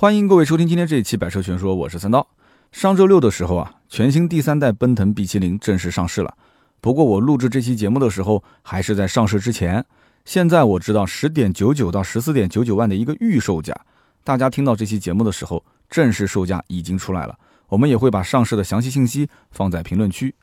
欢迎各位收听今天这一期《百车全说》，我是三刀。上周六的时候啊，全新第三代奔腾 B70 正式上市了。不过我录制这期节目的时候，还是在上市之前。现在我知道十点九九到十四点九九万的一个预售价。大家听到这期节目的时候，正式售价已经出来了。我们也会把上市的详细信息放在评论区。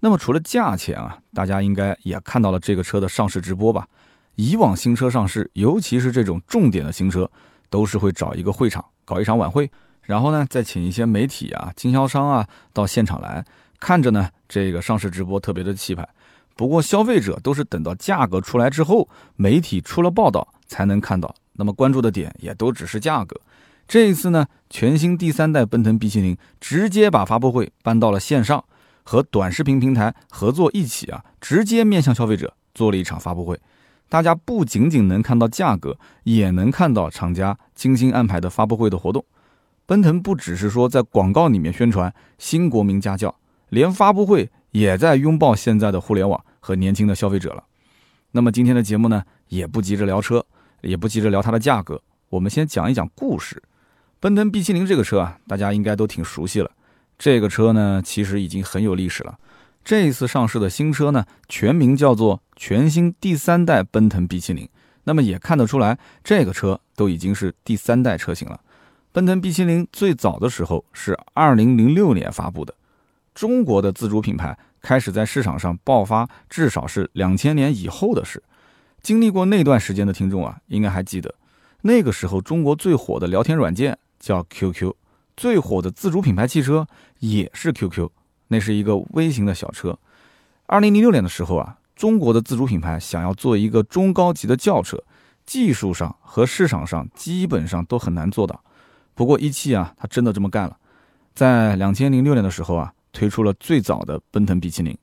那么除了价钱啊，大家应该也看到了这个车的上市直播吧？以往新车上市，尤其是这种重点的新车，都是会找一个会场。搞一场晚会，然后呢，再请一些媒体啊、经销商啊到现场来看着呢，这个上市直播特别的气派。不过消费者都是等到价格出来之后，媒体出了报道才能看到，那么关注的点也都只是价格。这一次呢，全新第三代奔腾 B70 直接把发布会搬到了线上，和短视频平台合作一起啊，直接面向消费者做了一场发布会。大家不仅仅能看到价格，也能看到厂家精心安排的发布会的活动。奔腾不只是说在广告里面宣传新国民家轿，连发布会也在拥抱现在的互联网和年轻的消费者了。那么今天的节目呢，也不急着聊车，也不急着聊它的价格，我们先讲一讲故事。奔腾 B70 这个车啊，大家应该都挺熟悉了。这个车呢，其实已经很有历史了。这一次上市的新车呢，全名叫做全新第三代奔腾 B70。那么也看得出来，这个车都已经是第三代车型了。奔腾 B70 最早的时候是2006年发布的，中国的自主品牌开始在市场上爆发，至少是两千年以后的事。经历过那段时间的听众啊，应该还记得，那个时候中国最火的聊天软件叫 QQ，最火的自主品牌汽车也是 QQ。那是一个微型的小车。二零零六年的时候啊，中国的自主品牌想要做一个中高级的轿车，技术上和市场上基本上都很难做到。不过一汽啊，他真的这么干了，在两千零六年的时候啊，推出了最早的奔腾 B70。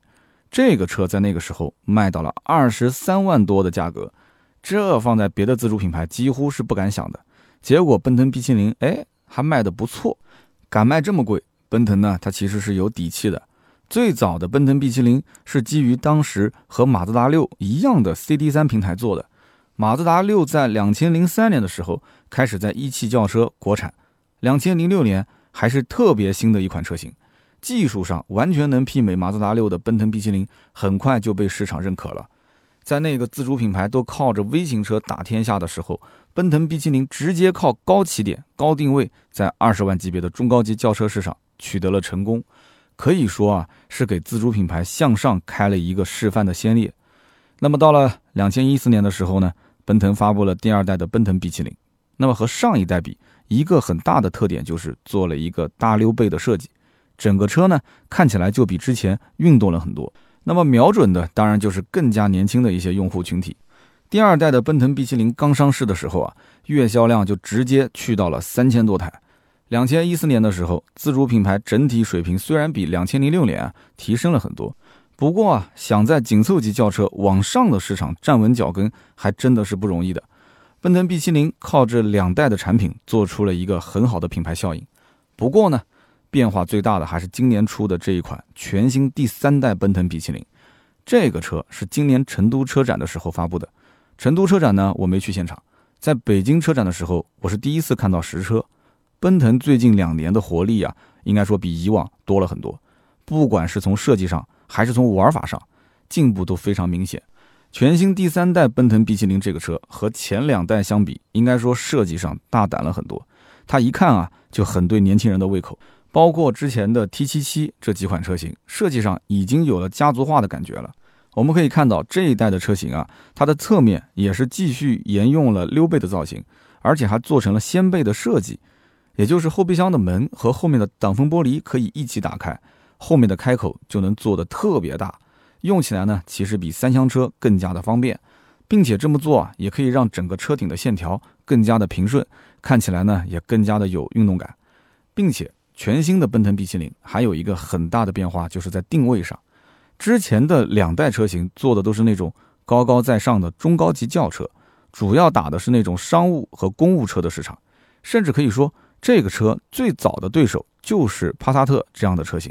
这个车在那个时候卖到了二十三万多的价格，这放在别的自主品牌几乎是不敢想的。结果奔腾 B70 哎还卖的不错，敢卖这么贵。奔腾呢，它其实是有底气的。最早的奔腾 B70 是基于当时和马自达六一样的 CD3 平台做的。马自达六在两千零三年的时候开始在一汽轿车国产，两千零六年还是特别新的一款车型，技术上完全能媲美马自达六的奔腾 B70，很快就被市场认可了。在那个自主品牌都靠着微型车打天下的时候，奔腾 B70 直接靠高起点、高定位，在二十万级别的中高级轿车市场。取得了成功，可以说啊是给自主品牌向上开了一个示范的先例。那么到了两千一四年的时候呢，奔腾发布了第二代的奔腾 B70。那么和上一代比，一个很大的特点就是做了一个大溜背的设计，整个车呢看起来就比之前运动了很多。那么瞄准的当然就是更加年轻的一些用户群体。第二代的奔腾 B70 刚上市的时候啊，月销量就直接去到了三千多台。两千一四年的时候，自主品牌整体水平虽然比两千零六年啊提升了很多，不过啊，想在紧凑级轿车往上的市场站稳脚跟，还真的是不容易的。奔腾 B70 靠这两代的产品做出了一个很好的品牌效应。不过呢，变化最大的还是今年出的这一款全新第三代奔腾 B70。这个车是今年成都车展的时候发布的。成都车展呢，我没去现场，在北京车展的时候，我是第一次看到实车。奔腾最近两年的活力啊，应该说比以往多了很多。不管是从设计上，还是从玩法上，进步都非常明显。全新第三代奔腾 B70 这个车和前两代相比，应该说设计上大胆了很多。它一看啊，就很对年轻人的胃口。包括之前的 T77 这几款车型，设计上已经有了家族化的感觉了。我们可以看到这一代的车型啊，它的侧面也是继续沿用了溜背的造型，而且还做成了掀背的设计。也就是后备箱的门和后面的挡风玻璃可以一起打开，后面的开口就能做的特别大，用起来呢其实比三厢车更加的方便，并且这么做啊也可以让整个车顶的线条更加的平顺，看起来呢也更加的有运动感，并且全新的奔腾 B70 还有一个很大的变化，就是在定位上，之前的两代车型做的都是那种高高在上的中高级轿车，主要打的是那种商务和公务车的市场，甚至可以说。这个车最早的对手就是帕萨特这样的车型，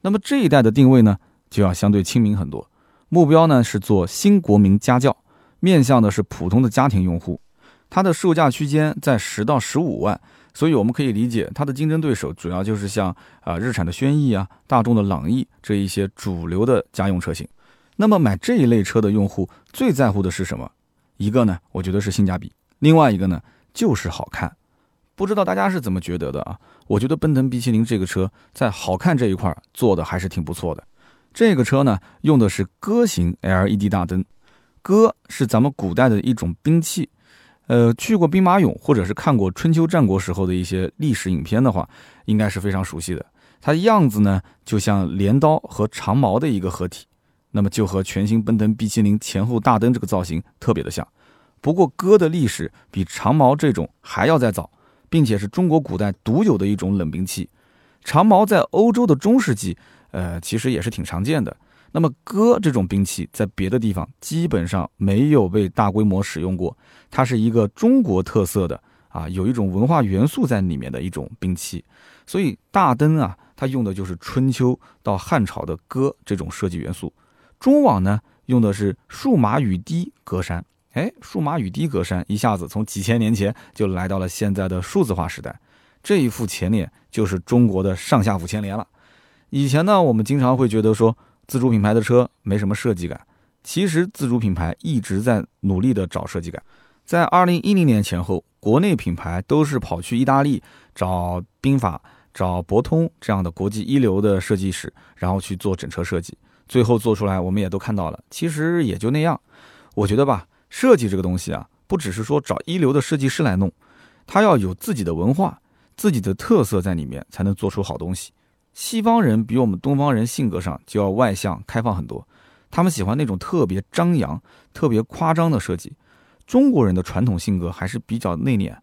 那么这一代的定位呢，就要相对亲民很多。目标呢是做新国民家轿，面向的是普通的家庭用户。它的售价区间在十到十五万，所以我们可以理解它的竞争对手主要就是像啊日产的轩逸啊、大众的朗逸这一些主流的家用车型。那么买这一类车的用户最在乎的是什么？一个呢，我觉得是性价比；另外一个呢，就是好看。不知道大家是怎么觉得的啊？我觉得奔腾 B70 这个车在好看这一块做的还是挺不错的。这个车呢，用的是鸽型 LED 大灯，鸽是咱们古代的一种兵器。呃，去过兵马俑或者是看过春秋战国时候的一些历史影片的话，应该是非常熟悉的。它的样子呢，就像镰刀和长矛的一个合体，那么就和全新奔腾 B70 前后大灯这个造型特别的像。不过戈的历史比长矛这种还要再早，并且是中国古代独有的一种冷兵器。长矛在欧洲的中世纪，呃，其实也是挺常见的。那么戈这种兵器在别的地方基本上没有被大规模使用过，它是一个中国特色的啊，有一种文化元素在里面的一种兵器。所以大灯啊，它用的就是春秋到汉朝的戈这种设计元素。中网呢，用的是数码雨滴格栅。哎，数码雨滴格栅一下子从几千年前就来到了现在的数字化时代。这一副前脸就是中国的上下五千年了。以前呢，我们经常会觉得说。自主品牌的车没什么设计感，其实自主品牌一直在努力的找设计感。在二零一零年前后，国内品牌都是跑去意大利找宾法、找博通这样的国际一流的设计师，然后去做整车设计，最后做出来我们也都看到了，其实也就那样。我觉得吧，设计这个东西啊，不只是说找一流的设计师来弄，他要有自己的文化、自己的特色在里面，才能做出好东西。西方人比我们东方人性格上就要外向开放很多，他们喜欢那种特别张扬、特别夸张的设计。中国人的传统性格还是比较内敛。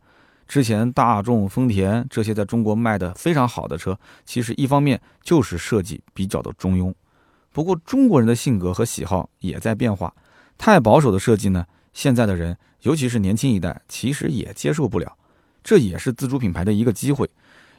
之前大众、丰田这些在中国卖的非常好的车，其实一方面就是设计比较的中庸。不过中国人的性格和喜好也在变化，太保守的设计呢，现在的人尤其是年轻一代其实也接受不了。这也是自主品牌的一个机会。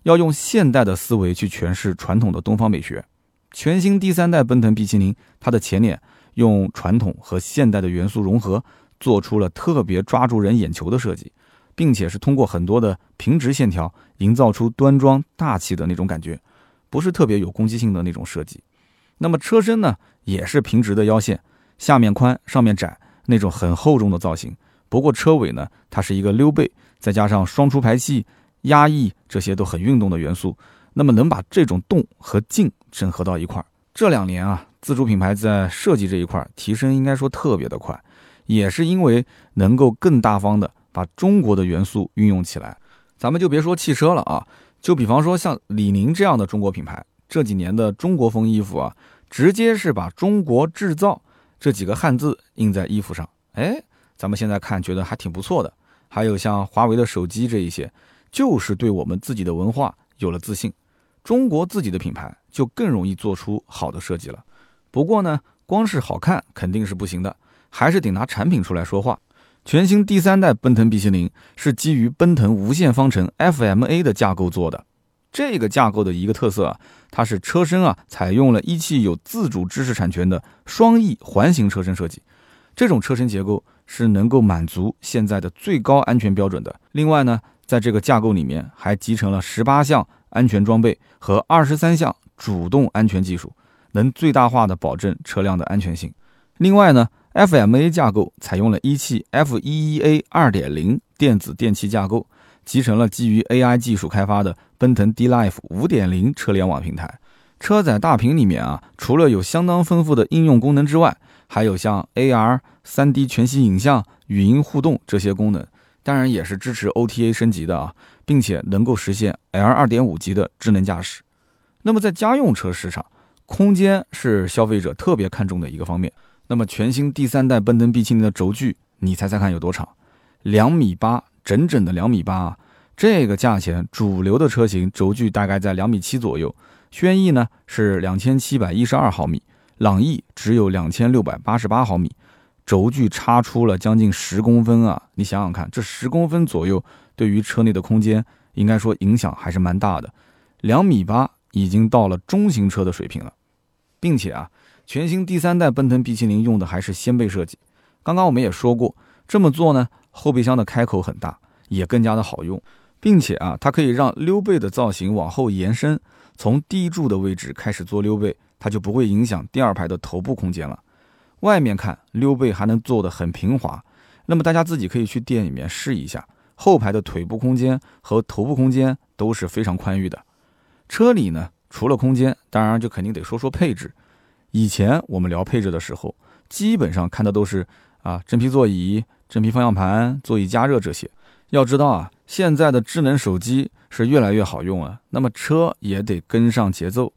要用现代的思维去诠释传统的东方美学。全新第三代奔腾 B70，它的前脸用传统和现代的元素融合，做出了特别抓住人眼球的设计，并且是通过很多的平直线条，营造出端庄大气的那种感觉，不是特别有攻击性的那种设计。那么车身呢，也是平直的腰线，下面宽，上面窄，那种很厚重的造型。不过车尾呢，它是一个溜背，再加上双出排气。压抑这些都很运动的元素，那么能把这种动和静整合到一块儿。这两年啊，自主品牌在设计这一块提升应该说特别的快，也是因为能够更大方的把中国的元素运用起来。咱们就别说汽车了啊，就比方说像李宁这样的中国品牌，这几年的中国风衣服啊，直接是把中国制造这几个汉字印在衣服上。哎，咱们现在看觉得还挺不错的。还有像华为的手机这一些。就是对我们自己的文化有了自信，中国自己的品牌就更容易做出好的设计了。不过呢，光是好看肯定是不行的，还是得拿产品出来说话。全新第三代奔腾 B70 是基于奔腾无限方程 FMA 的架构做的。这个架构的一个特色啊，它是车身啊采用了一汽有自主知识产权的双翼环形车身设计。这种车身结构是能够满足现在的最高安全标准的。另外呢。在这个架构里面，还集成了十八项安全装备和二十三项主动安全技术，能最大化的保证车辆的安全性。另外呢，FMA 架构采用了一汽 F11A 2.0电子电气架构，集成了基于 AI 技术开发的奔腾 D-Life 5.0车联网平台。车载大屏里面啊，除了有相当丰富的应用功能之外，还有像 AR、3D 全息影像、语音互动这些功能。当然也是支持 OTA 升级的啊，并且能够实现 L 二点五级的智能驾驶。那么在家用车市场，空间是消费者特别看重的一个方面。那么全新第三代奔腾 B 七零的轴距，你猜猜看有多长？两米八，整整的两米八啊！这个价钱，主流的车型轴距大概在两米七左右。轩逸呢是两千七百一十二毫米，朗逸只有两千六百八十八毫米。轴距差出了将近十公分啊！你想想看，这十公分左右对于车内的空间，应该说影响还是蛮大的。两米八已经到了中型车的水平了，并且啊，全新第三代奔腾 B70 用的还是掀背设计。刚刚我们也说过，这么做呢，后备箱的开口很大，也更加的好用。并且啊，它可以让溜背的造型往后延伸，从低柱的位置开始做溜背，它就不会影响第二排的头部空间了。外面看溜背还能做得很平滑，那么大家自己可以去店里面试一下，后排的腿部空间和头部空间都是非常宽裕的。车里呢，除了空间，当然就肯定得说说配置。以前我们聊配置的时候，基本上看的都是啊真皮座椅、真皮方向盘、座椅加热这些。要知道啊，现在的智能手机是越来越好用了，那么车也得跟上节奏。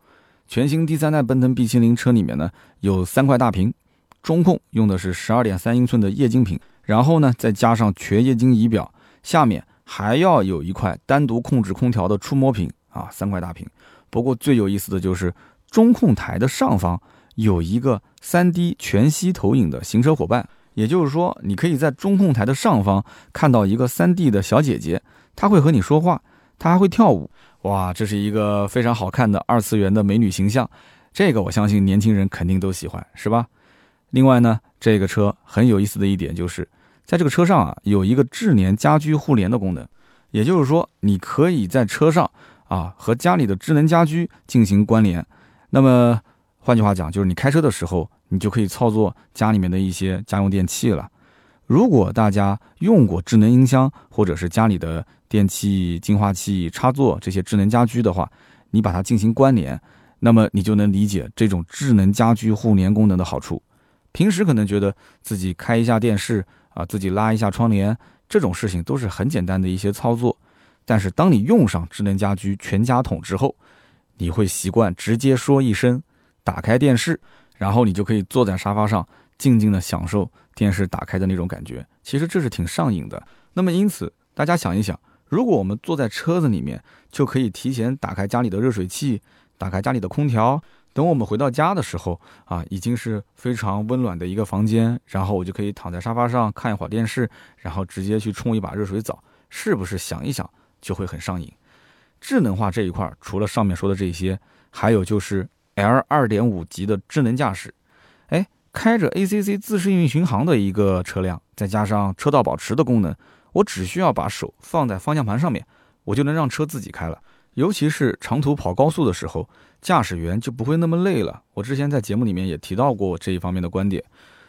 全新第三代奔腾 B70 车里面呢，有三块大屏，中控用的是十二点三英寸的液晶屏，然后呢再加上全液晶仪表，下面还要有一块单独控制空调的触摸屏啊，三块大屏。不过最有意思的就是中控台的上方。有一个 3D 全息投影的行车伙伴，也就是说，你可以在中控台的上方看到一个 3D 的小姐姐，她会和你说话，她还会跳舞，哇，这是一个非常好看的二次元的美女形象，这个我相信年轻人肯定都喜欢，是吧？另外呢，这个车很有意思的一点就是，在这个车上啊，有一个智联家居互联的功能，也就是说，你可以在车上啊和家里的智能家居进行关联，那么。换句话讲，就是你开车的时候，你就可以操作家里面的一些家用电器了。如果大家用过智能音箱或者是家里的电器净化器插座这些智能家居的话，你把它进行关联，那么你就能理解这种智能家居互联功能的好处。平时可能觉得自己开一下电视啊，自己拉一下窗帘这种事情都是很简单的一些操作，但是当你用上智能家居全家桶之后，你会习惯直接说一声。打开电视，然后你就可以坐在沙发上，静静的享受电视打开的那种感觉。其实这是挺上瘾的。那么因此，大家想一想，如果我们坐在车子里面，就可以提前打开家里的热水器，打开家里的空调。等我们回到家的时候，啊，已经是非常温暖的一个房间，然后我就可以躺在沙发上看一会儿电视，然后直接去冲一把热水澡，是不是想一想就会很上瘾？智能化这一块，除了上面说的这些，还有就是。L 二点五级的智能驾驶，哎，开着 ACC 自适应巡航的一个车辆，再加上车道保持的功能，我只需要把手放在方向盘上面，我就能让车自己开了。尤其是长途跑高速的时候，驾驶员就不会那么累了。我之前在节目里面也提到过这一方面的观点。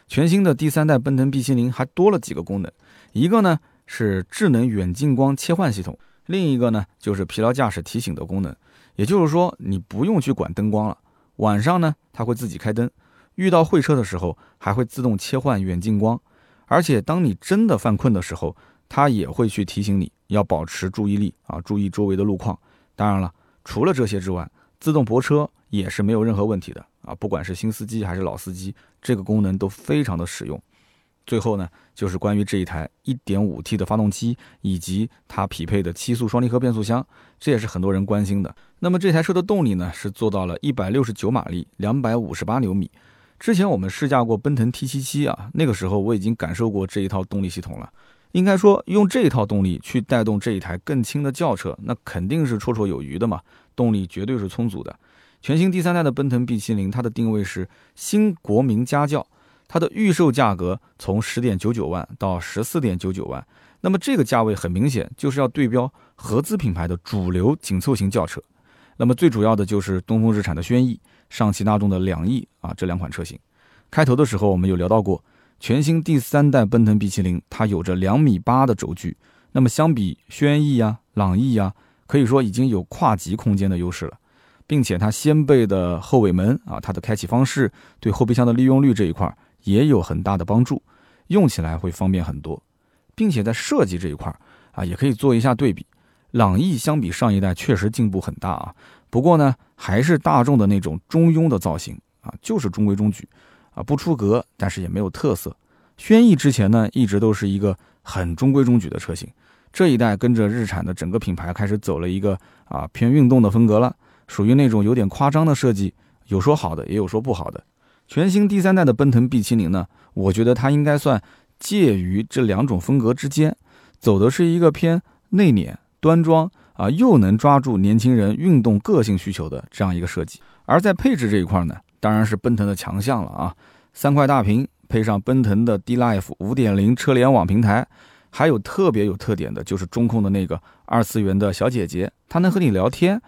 全新的第三代奔腾 B70 还多了几个功能，一个呢是智能远近光切换系统，另一个呢就是疲劳驾驶提醒的功能。也就是说，你不用去管灯光了。晚上呢，它会自己开灯；遇到会车的时候，还会自动切换远近光。而且，当你真的犯困的时候，它也会去提醒你要保持注意力啊，注意周围的路况。当然了，除了这些之外，自动泊车也是没有任何问题的啊。不管是新司机还是老司机，这个功能都非常的实用。最后呢，就是关于这一台 1.5T 的发动机以及它匹配的七速双离合变速箱，这也是很多人关心的。那么这台车的动力呢，是做到了169马力，258牛米。之前我们试驾过奔腾 T77 啊，那个时候我已经感受过这一套动力系统了。应该说，用这一套动力去带动这一台更轻的轿车，那肯定是绰绰有余的嘛，动力绝对是充足的。全新第三代的奔腾 B70，它的定位是新国民家轿。它的预售价格从十点九九万到十四点九九万，那么这个价位很明显就是要对标合资品牌的主流紧凑型轿车。那么最主要的就是东风日产的轩逸、上汽大众的两翼啊这两款车型。开头的时候我们有聊到过，全新第三代奔腾 B70 它有着两米八的轴距，那么相比轩逸呀、朗逸呀，可以说已经有跨级空间的优势了，并且它掀背的后尾门啊，它的开启方式对后备箱的利用率这一块。也有很大的帮助，用起来会方便很多，并且在设计这一块啊，也可以做一下对比。朗逸相比上一代确实进步很大啊，不过呢，还是大众的那种中庸的造型啊，就是中规中矩啊，不出格，但是也没有特色。轩逸之前呢，一直都是一个很中规中矩的车型，这一代跟着日产的整个品牌开始走了一个啊偏运动的风格了，属于那种有点夸张的设计，有说好的，也有说不好的。全新第三代的奔腾 B70 呢，我觉得它应该算介于这两种风格之间，走的是一个偏内敛、端庄啊，又能抓住年轻人运动个性需求的这样一个设计。而在配置这一块呢，当然是奔腾的强项了啊，三块大屏配上奔腾的 D-Life 5.0车联网平台，还有特别有特点的，就是中控的那个二次元的小姐姐，她能和你聊天，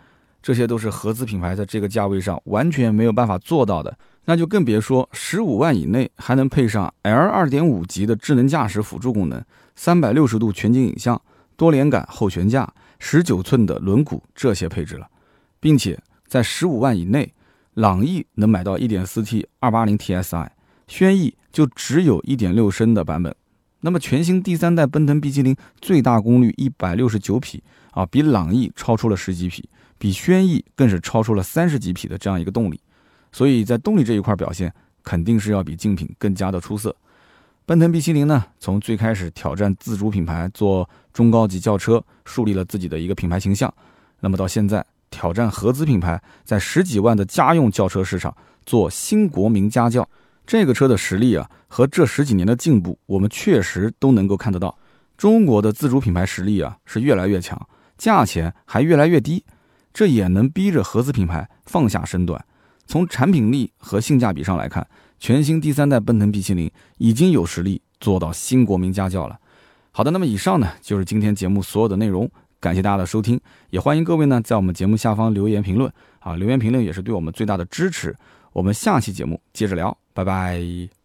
这些都是合资品牌在这个价位上完全没有办法做到的。那就更别说十五万以内还能配上 L 二点五级的智能驾驶辅助功能，三百六十度全景影像，多连杆后悬架，十九寸的轮毂这些配置了，并且在十五万以内，朗逸能买到一点四 T 二八零 TSI，轩逸就只有一点六升的版本。那么全新第三代奔腾 B70 最大功率一百六十九匹啊，比朗逸超出了十几匹，比轩逸更是超出了三十几匹的这样一个动力。所以在动力这一块表现肯定是要比竞品更加的出色。奔腾 B70 呢，从最开始挑战自主品牌做中高级轿车，树立了自己的一个品牌形象，那么到现在挑战合资品牌，在十几万的家用轿车市场做新国民家轿，这个车的实力啊，和这十几年的进步，我们确实都能够看得到。中国的自主品牌实力啊是越来越强，价钱还越来越低，这也能逼着合资品牌放下身段。从产品力和性价比上来看，全新第三代奔腾 B70 已经有实力做到新国民家轿了。好的，那么以上呢就是今天节目所有的内容，感谢大家的收听，也欢迎各位呢在我们节目下方留言评论啊，留言评论也是对我们最大的支持。我们下期节目接着聊，拜拜。